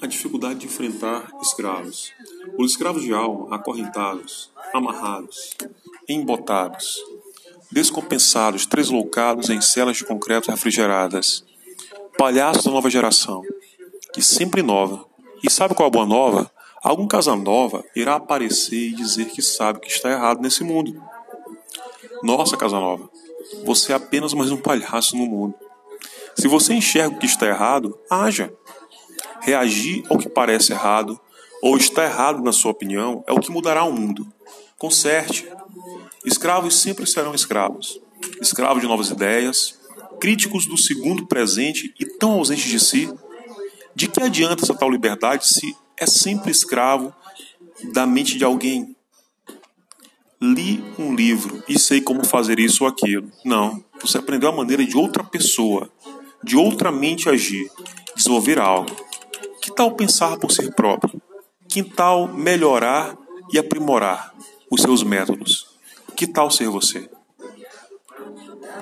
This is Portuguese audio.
A dificuldade de enfrentar escravos. Os escravos de alma, acorrentados, amarrados, embotados, descompensados, tresloucados em celas de concreto refrigeradas. Palhaços da nova geração, que sempre inova. E sabe qual é a boa nova? Algum Casanova irá aparecer e dizer que sabe que está errado nesse mundo. Nossa, Casanova, você é apenas mais um palhaço no mundo. Se você enxerga o que está errado, haja. Reagir ao que parece errado ou está errado na sua opinião é o que mudará o mundo. Conserte. Escravos sempre serão escravos. Escravos de novas ideias, críticos do segundo presente e tão ausentes de si. De que adianta essa tal liberdade se é sempre escravo da mente de alguém? Li um livro e sei como fazer isso ou aquilo. Não, você aprendeu a maneira de outra pessoa, de outra mente agir, desenvolver algo. Que tal pensar por si próprio? Que tal melhorar e aprimorar os seus métodos? Que tal ser você?